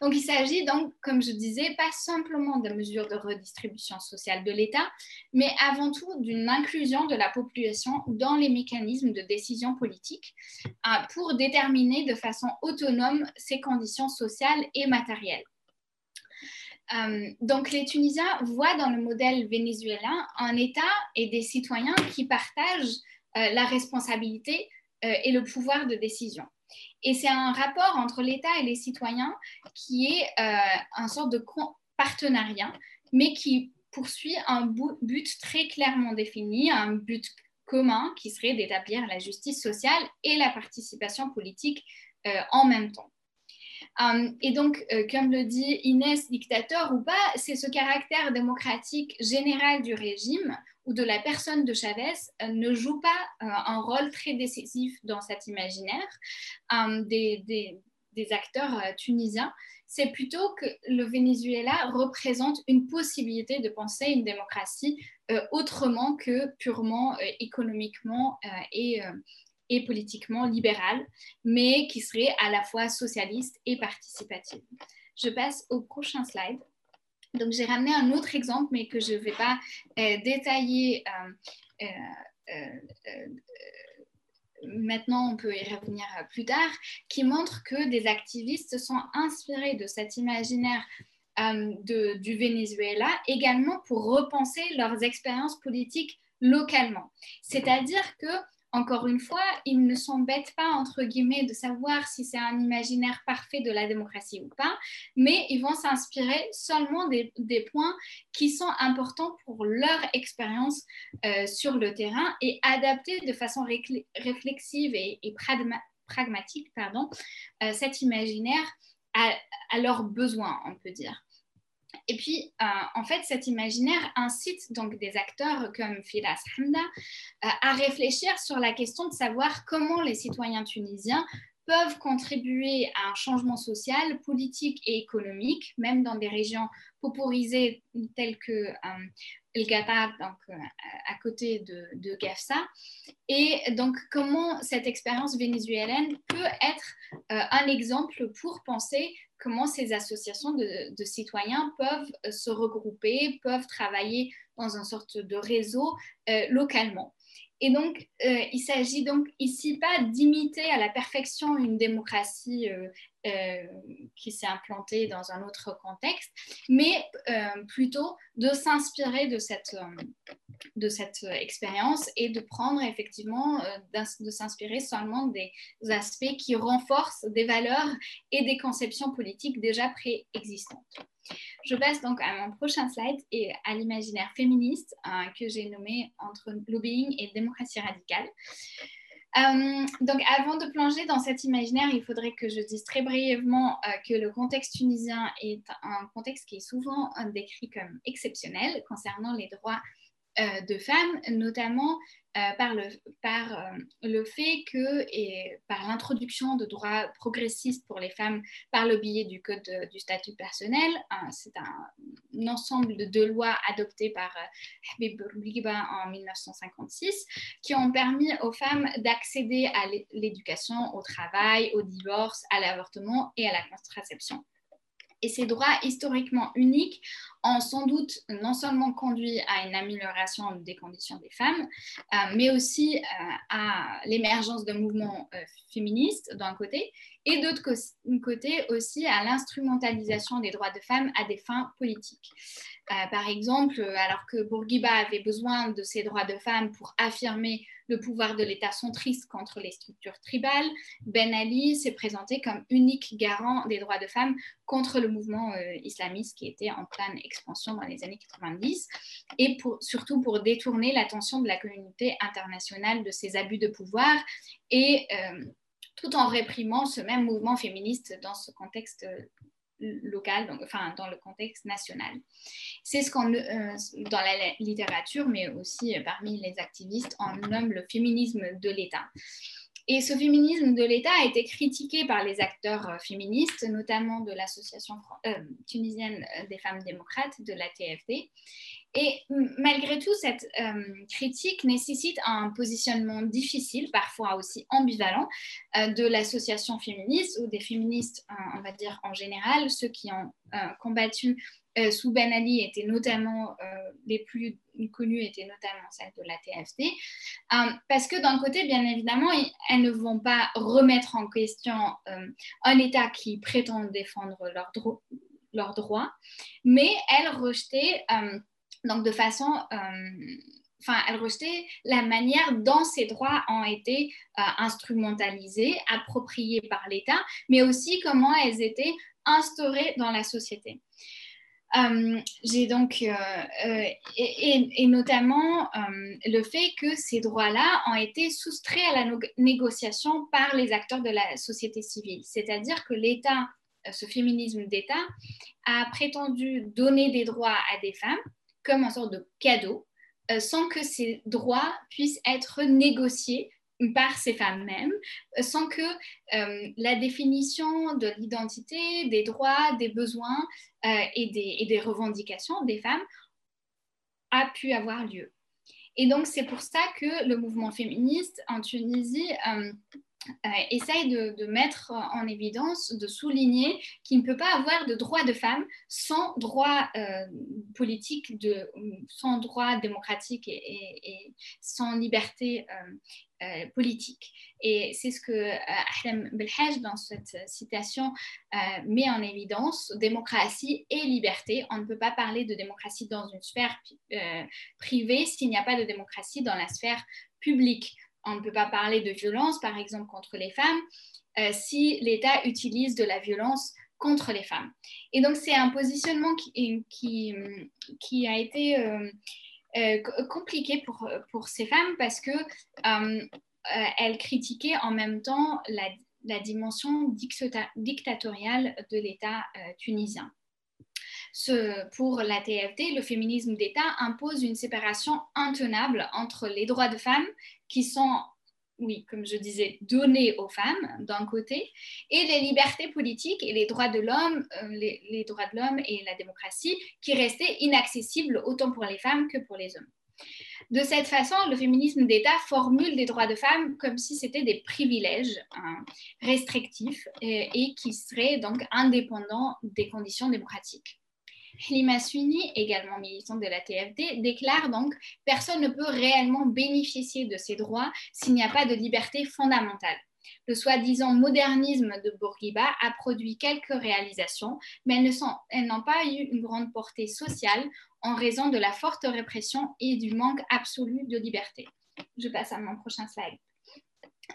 Donc, il s'agit donc, comme je disais, pas simplement de mesures de redistribution sociale de l'État, mais avant tout d'une inclusion de la population dans les mécanismes de décision politique euh, pour déterminer de façon autonome ses conditions sociales et matérielles. Euh, donc, les Tunisiens voient dans le modèle vénézuélien un État et des citoyens qui partagent la responsabilité euh, et le pouvoir de décision. Et c'est un rapport entre l'État et les citoyens qui est euh, un sorte de partenariat, mais qui poursuit un but très clairement défini, un but commun qui serait d'établir la justice sociale et la participation politique euh, en même temps. et donc, comme le dit Inès, dictateur ou pas, c'est ce caractère démocratique général du régime ou de la personne de Chavez euh, ne joue pas euh, un rôle très décisif dans cet imaginaire. Euh, des, acteurs tunisiens, c'est plutôt que le Venezuela représente une possibilité de penser une démocratie autrement que purement économiquement et politiquement libérale, mais qui serait à la fois socialiste et participative. Je passe au prochain slide. Donc, j'ai ramené un autre exemple, mais que je ne vais pas euh, détailler. Euh, euh, maintenant, on peut y revenir plus tard, qui montre que des activistes se sont inspirés de cet imaginaire du Venezuela également pour repenser leurs expériences politiques localement. C'est-à-dire que encore une fois, ils ne s'embêtent pas, entre guillemets, de savoir si c'est un imaginaire parfait de la démocratie ou pas, mais ils vont s'inspirer seulement des, points qui sont importants pour leur expérience euh, sur le terrain et adapter de façon réflexive et, pragmatique pardon, euh, cet imaginaire à leurs besoins, on peut dire. Et puis, euh, en fait, cet imaginaire incite donc des acteurs comme Firas Hamda euh, à réfléchir sur la question de savoir comment les citoyens tunisiens peuvent contribuer à un changement social, politique et économique, même dans des régions pauporisées telles que euh, El Qatar, donc à côté de Gafsa, et donc comment cette expérience vénézuélienne peut être un exemple pour penser comment ces associations de, citoyens peuvent euh, se regrouper, peuvent travailler dans une sorte de réseau euh, localement. Et donc, euh, il s'agit donc ici pas d'imiter à la perfection une démocratie qui s'est implantée dans un autre contexte, mais plutôt de s'inspirer de cette, de cette expérience et de prendre effectivement, euh, de s'inspirer seulement des aspects qui renforcent des valeurs et des conceptions politiques déjà préexistantes. Je passe donc à mon prochain slide et à l'imaginaire féministe euh, que j'ai nommé entre lobbying et démocratie radicale. Euh, donc, avant de plonger dans cet imaginaire, il faudrait que je dise très brièvement que le contexte tunisien est un contexte qui est souvent décrit comme exceptionnel concernant les droits euh, de femmes, notamment euh, par, le, par euh, le fait que, et par l'introduction de droits progressistes pour les femmes par le biais du Code du statut personnel, c'est un, ensemble de deux lois adoptées par Habib Bourguiba en 1956 qui ont permis aux femmes d'accéder à l'éducation, au travail, au divorce, à l'avortement et à la contraception. Et ces droits historiquement uniques ont sans doute non seulement conduit à une amélioration des conditions des femmes, euh, mais aussi euh, à l'émergence de mouvements euh, féministes d'un côté, et d'autre côté aussi à l'instrumentalisation des droits de femmes à des fins politiques. par exemple, alors que Bourguiba avait besoin de ces droits de femmes pour affirmer le pouvoir de l'État centriste contre les structures tribales, Ben Ali s'est présenté comme unique garant des droits de femmes contre le mouvement islamiste qui était en pleine expansion dans les années 90 et pour, surtout pour détourner l'attention de la communauté internationale de ces abus de pouvoir et euh, tout en réprimant ce même mouvement féministe dans ce contexte euh, local, donc, enfin dans le contexte national. C'est ce qu'on, euh, dans la littérature, mais aussi parmi les activistes, on nomme le féminisme de l'État. Et ce féminisme de l'État a été critiqué par les acteurs euh, féministes, notamment de l'Association euh, tunisienne euh, des femmes démocrates, de la TFD. Et malgré tout, cette critique nécessite un positionnement difficile, parfois aussi ambivalent, de l'association féministe ou des féministes, on va dire en général, ceux qui ont combattu euh, sous Ben Ali étaient notamment, euh, les plus connues étaient notamment celles de la TFD, euh, parce que d'un côté, bien évidemment, elles ne vont pas remettre en question un État qui prétend défendre leurs droits, mais elles rejetaient, donc de façon enfin, elles rejetaient la manière dont ces droits ont été instrumentalisés, appropriés par l'État, mais aussi comment elles étaient instaurées dans la société. Euh, j'ai donc, euh, euh, et, notamment le fait que ces droits-là ont été soustraits à la négociation par les acteurs de la société civile. C'est-à-dire que l'État, ce féminisme d'État, a prétendu donner des droits à des femmes comme une sorte de cadeau, sans que ces droits puissent être négociés par ces femmes mêmes, sans que la définition de l'identité, des droits, des besoins et des, et, des, revendications des femmes a pu avoir lieu. Et donc, c'est pour ça que le mouvement féministe en Tunisie euh, essaye de, mettre en évidence, de souligner qu'il ne peut pas avoir de droit de femme sans droit euh, politique, sans droit démocratique et, sans liberté euh, politique. Et c'est ce que Ahlem Belhaj, dans cette citation, met en évidence, démocratie et liberté. On ne peut pas parler de démocratie dans une sphère privée s'il n'y a pas de démocratie dans la sphère publique on ne peut pas parler de violence, par exemple, contre les femmes, euh, si l'État utilise de la violence contre les femmes. Et donc, c'est un positionnement qui, qui, a été euh, euh, compliqué pour, pour ces femmes parce que elles critiquaient en même temps la, la dimension dictatoriale de l'État tunisien. Pour la TFD, le féminisme d'État impose une séparation intenable entre les droits de femmes qui sont, oui, comme je disais, donnés aux femmes d'un côté, et les libertés politiques et les droits de l'homme, euh, les, droits de l'homme et la démocratie qui restaient inaccessibles autant pour les femmes que pour les hommes. De cette façon, le féminisme d'État formule des droits de femmes comme si c'était des privilèges hein, restrictifs et, qui seraient donc indépendants des conditions démocratiques. Hlima Sweeney, également militante de la TFD, déclare donc Personne ne peut réellement bénéficier de ces droits s'il n'y a pas de liberté fondamentale. Le soi-disant modernisme de Bourguiba a produit quelques réalisations, mais elles n'ont pas eu une grande portée sociale en raison de la forte répression et du manque absolu de liberté. Je passe à mon prochain slide.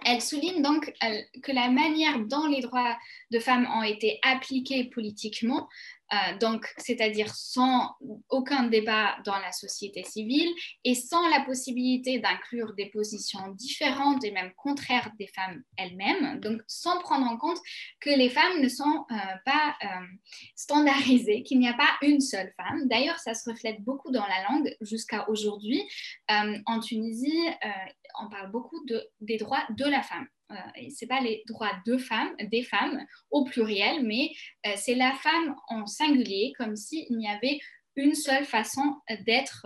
Elle souligne donc euh, que la manière dont les droits de femmes ont été appliqués politiquement euh, donc c'est-à-dire sans aucun débat dans la société civile et sans la possibilité d'inclure des positions différentes et même contraires des femmes elles-mêmes, donc sans prendre en compte que les femmes ne sont euh, pas euh, standardisées, qu'il n'y a pas une seule femme. D'ailleurs, ça se reflète beaucoup dans la langue jusqu'à aujourd'hui. en Tunisie, on parle beaucoup de, des droits de la femme ce n'est pas les droits de femmes, des femmes au pluriel, mais euh, c'est la femme en singulier, comme s'il n'y avait une seule façon d'être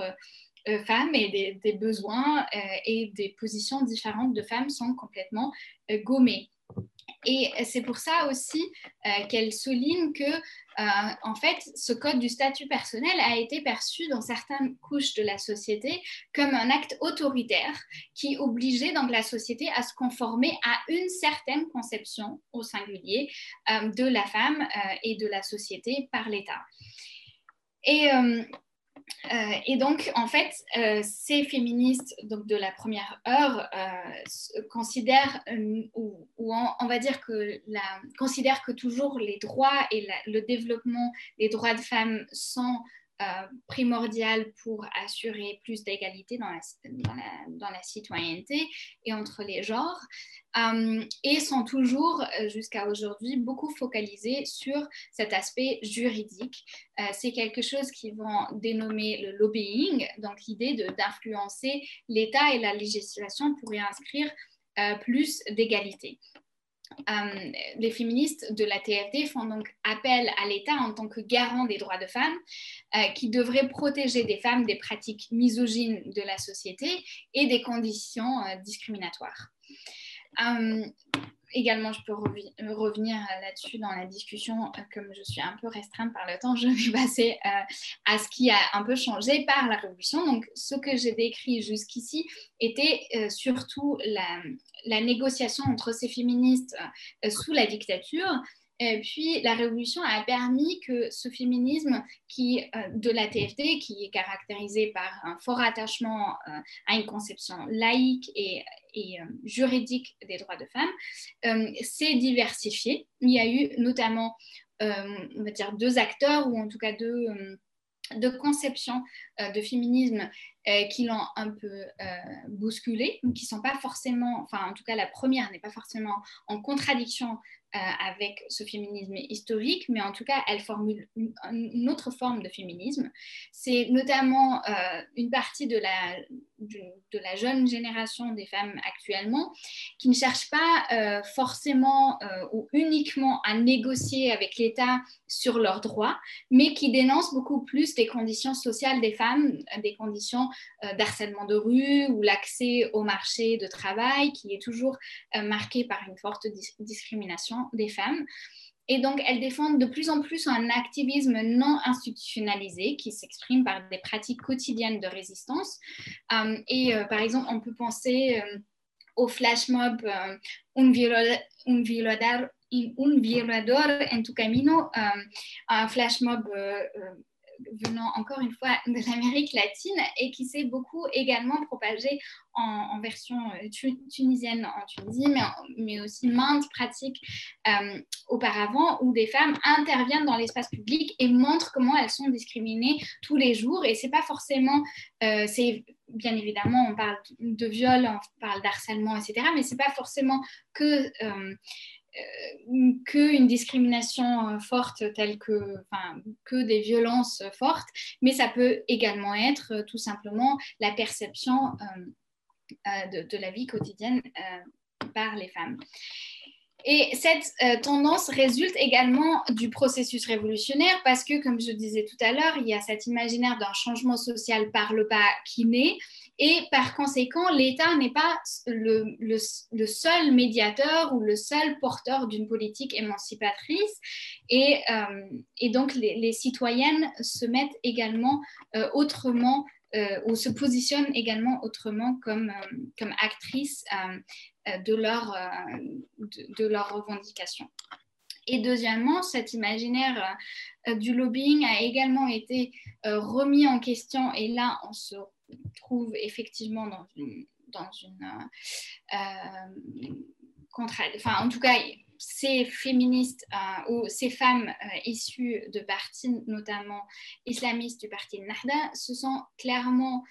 euh, femme et des, besoins euh, et des positions différentes de femmes sont complètement gommés. Et c'est pour ça aussi qu'elle souligne que euh, en fait, ce code du statut personnel a été perçu dans certaines couches de la société comme un acte autoritaire qui obligeait donc la société à se conformer à une certaine conception au singulier euh, de la femme euh, et de la société par l'État. Euh, et donc, en fait, euh, ces féministes de la première heure euh, considèrent, ou, on, va dire que considèrent que toujours les droits et le développement des droits de femmes sont primordial pour assurer plus d'égalité dans la, dans, la, citoyenneté et entre les genres, euh, et sont toujours, euh, jusqu'à aujourd'hui, beaucoup focalisés sur cet aspect juridique. C'est quelque chose qu'ils vont dénommer le lobbying, donc l'idée d'influencer l'État et la législation pour y inscrire plus d'égalité. Euh, les féministes de la TFD font donc appel à l'État en tant que garant des droits de femmes, euh, qui devrait protéger des femmes des pratiques misogynes de la société et des conditions euh, discriminatoires. Également, je peux revenir là-dessus dans la discussion, comme je suis un peu restreinte par le temps, je vais passer à ce qui a un peu changé par la Révolution. Donc, ce que j'ai décrit jusqu'ici était surtout la, négociation entre ces féministes euh, sous la dictature. Puis la révolution a permis que ce féminisme qui, euh, de la TFD, qui est caractérisé par un fort attachement euh, à une conception laïque et, juridique des droits de femmes, s'est diversifié. Il y a eu notamment, on va dire, deux acteurs, ou en tout cas deux de conception de féminisme euh, qui l'ont un peu euh, bousculé, qui sont pas forcément, enfin en tout cas la première n'est pas forcément en contradiction avec ce féminisme historique, mais en tout cas, elle formule une, autre forme de féminisme. C'est notamment une partie de la, de, la jeune génération des femmes actuellement qui ne cherche pas forcément ou uniquement à négocier avec l'État sur leurs droits, mais qui dénonce beaucoup plus des conditions sociales des femmes, des conditions d'harcèlement de rue ou l'accès au marché de travail qui est toujours marqué par une forte discrimination des femmes. Et donc, elles défendent de plus en plus un activisme non institutionnalisé qui s'exprime par des pratiques quotidiennes de résistance. Euh, et euh, par exemple, on peut penser euh, au flash mob Un violador, un en tu camino, un flash mob venant encore une fois de l'Amérique latine et qui s'est beaucoup également propagé en, version euh, tunisienne en Tunisie, mais, mais aussi maintes pratiques euh, auparavant où des femmes interviennent dans l'espace public et montrent comment elles sont discriminées tous les jours. Et c'est pas forcément, euh, c'est bien évidemment, on parle de viol, on parle d'harcèlement, etc., mais c'est pas forcément que qu'une discrimination euh, forte telle que, que des violences fortes, mais ça peut également être euh, tout simplement la perception de, de, la vie quotidienne par les femmes. Et cette tendance résulte également du processus révolutionnaire parce que, comme je disais tout à l'heure, il y a cet imaginaire d'un changement social par le bas qui naît et par conséquent, l'État n'est pas le, seul médiateur ou le seul porteur d'une politique émancipatrice. Et, euh, donc, les, citoyennes se mettent également euh, autrement euh, ou se positionnent également autrement comme, actrices de, leur, de, leurs revendications. Et deuxièmement, cet imaginaire du lobbying a également été remis en question et là, on se trouve effectivement dans une, dans une euh, euh, enfin en tout cas ces féministes euh, ou ces femmes issues de partis, notamment islamistes du parti Nahda, se sont clairement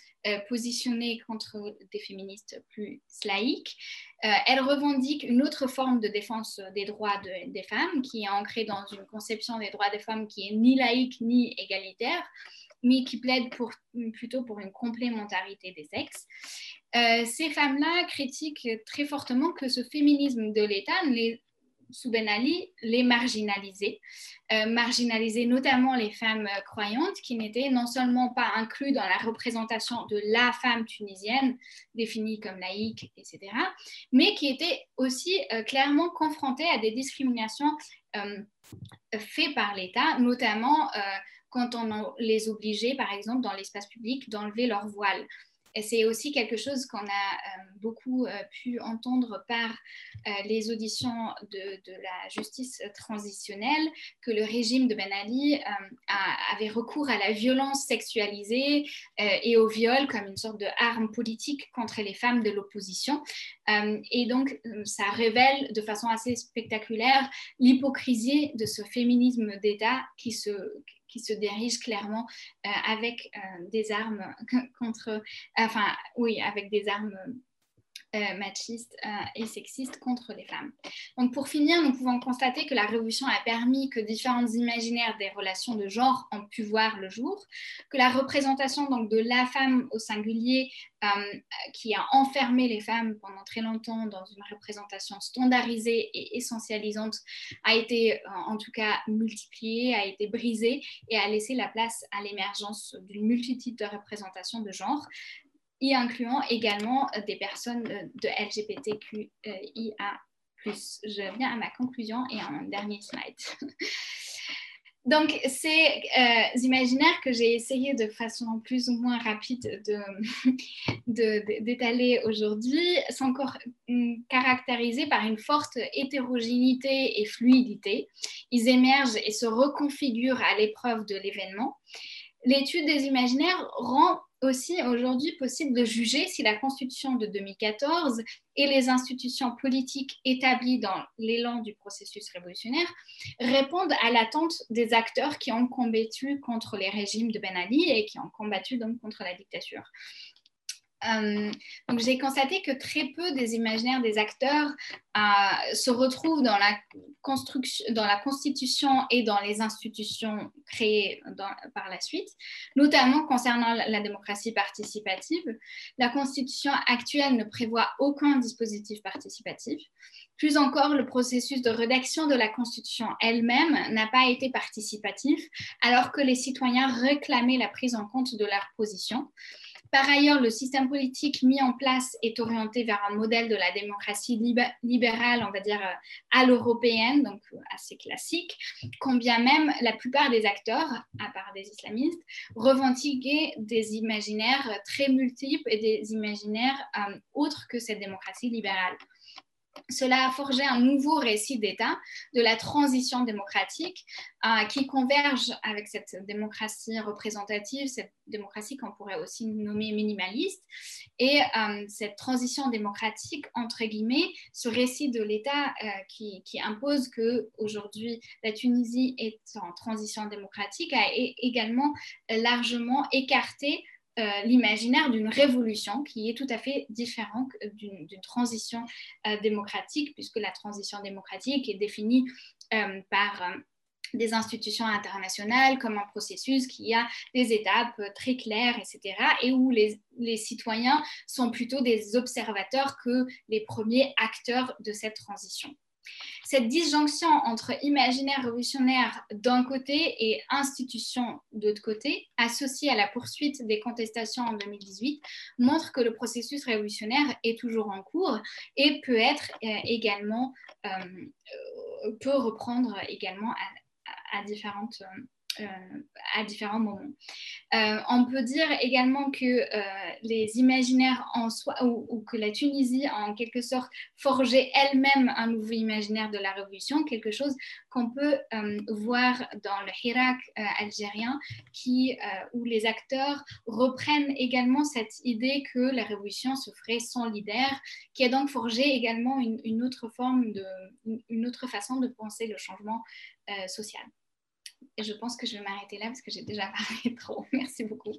positionnées contre des féministes plus laïques. elles revendiquent une autre forme de défense des droits des femmes qui est ancrée dans une conception des droits des femmes qui est ni laïque ni égalitaire mais qui plaident pour, plutôt pour une complémentarité des sexes. Euh, ces femmes-là critiquent très fortement que ce féminisme de l'État, sous Ben Ali, les marginalisait, euh, marginalisait notamment les femmes croyantes qui n'étaient non seulement pas incluses dans la représentation de la femme tunisienne, définie comme laïque, etc., mais qui étaient aussi euh, clairement confrontées à des discriminations faites par l'État, notamment quand on les obligeait, par exemple, dans l'espace public, d'enlever leur voile. Et c'est aussi quelque chose qu'on a euh, beaucoup euh, pu entendre par euh, les auditions de, la justice transitionnelle, que le régime de Ben Ali avait recours à la violence sexualisée et au viol comme une sorte de arme politique contre les femmes de l'opposition. et donc, ça révèle de façon assez spectaculaire l'hypocrisie de ce féminisme d'État qui se qui se dirige clairement euh, avec euh, des armes contre, enfin oui, avec des armes euh, machistes et sexistes contre les femmes. Donc pour finir, nous pouvons constater que la révolution a permis que différents imaginaires des relations de genre ont pu voir le jour, que la représentation donc de la femme au singulier euh, qui a enfermé les femmes pendant très longtemps dans une représentation standardisée et essentialisante a été euh, en tout cas multipliée, a été brisée et a laissé la place à l'émergence d'une multitude de représentations de genre y incluant également des personnes de LGBTQIA+. Je viens à ma conclusion et à un dernier slide. Donc, ces euh, imaginaires que j'ai essayé de façon plus ou moins rapide d'étaler de, aujourd'hui sont encore hum, caractérisés par une forte hétérogénéité et fluidité. Ils émergent et se reconfigurent à l'épreuve de l'événement. L'étude des imaginaires rend aussi aujourd'hui possible de juger si la Constitution de 2014 et les institutions politiques établies dans l'élan du processus révolutionnaire répondent à l'attente des acteurs qui ont combattu contre les régimes de Ben Ali et qui ont combattu donc contre la dictature. Euh, j'ai constaté que très peu des imaginaires des acteurs euh, se retrouvent dans la, construction, dans la constitution et dans les institutions créées par la suite, notamment concernant la, démocratie participative. La constitution actuelle ne prévoit aucun dispositif participatif. Plus encore, le processus de rédaction de la constitution elle-même n'a pas été participatif, alors que les citoyens réclamaient la prise en compte de leur position. Par ailleurs, le système politique mis en place est orienté vers un modèle de la démocratie libérale, on va dire euh, à l'européenne, donc euh, assez classique, quand bien même la plupart des acteurs, à part des islamistes, revendiquaient des imaginaires très multiples et des imaginaires euh, autres que cette démocratie libérale. Cela a forgé un nouveau récit d'État de la transition démocratique euh, qui converge avec cette démocratie représentative, cette démocratie qu'on pourrait aussi nommer minimaliste. Et euh, cette transition démocratique, entre guillemets, ce récit de l'État euh, qui, qui, impose qu'aujourd'hui la Tunisie est en transition démocratique, a également largement écarté l'imaginaire d'une révolution qui est tout à fait différent d'une transition euh, démocratique, puisque la transition démocratique est définie euh, par des institutions internationales comme un processus qui a des étapes très claires, etc., et où les, les, citoyens sont plutôt des observateurs que les premiers acteurs de cette transition. Cette disjonction entre imaginaire révolutionnaire d'un côté et institution d'autre côté, associée à la poursuite des contestations en 2018, montre que le processus révolutionnaire est toujours en cours et peut être euh, également, euh, peut reprendre également à, différentes euh, à différents moments. Euh, on peut dire également que euh, les imaginaires en soi, ou, que la Tunisie a en quelque sorte forgé elle-même un nouveau imaginaire de la révolution, quelque chose qu'on peut voir dans le Hirak algérien, qui, où les acteurs reprennent également cette idée que la révolution se ferait sans leader, qui a donc forgé également une, une autre forme de, une autre façon de penser le changement social. Je pense que je vais m'arrêter là parce que j'ai déjà parlé trop. Merci beaucoup.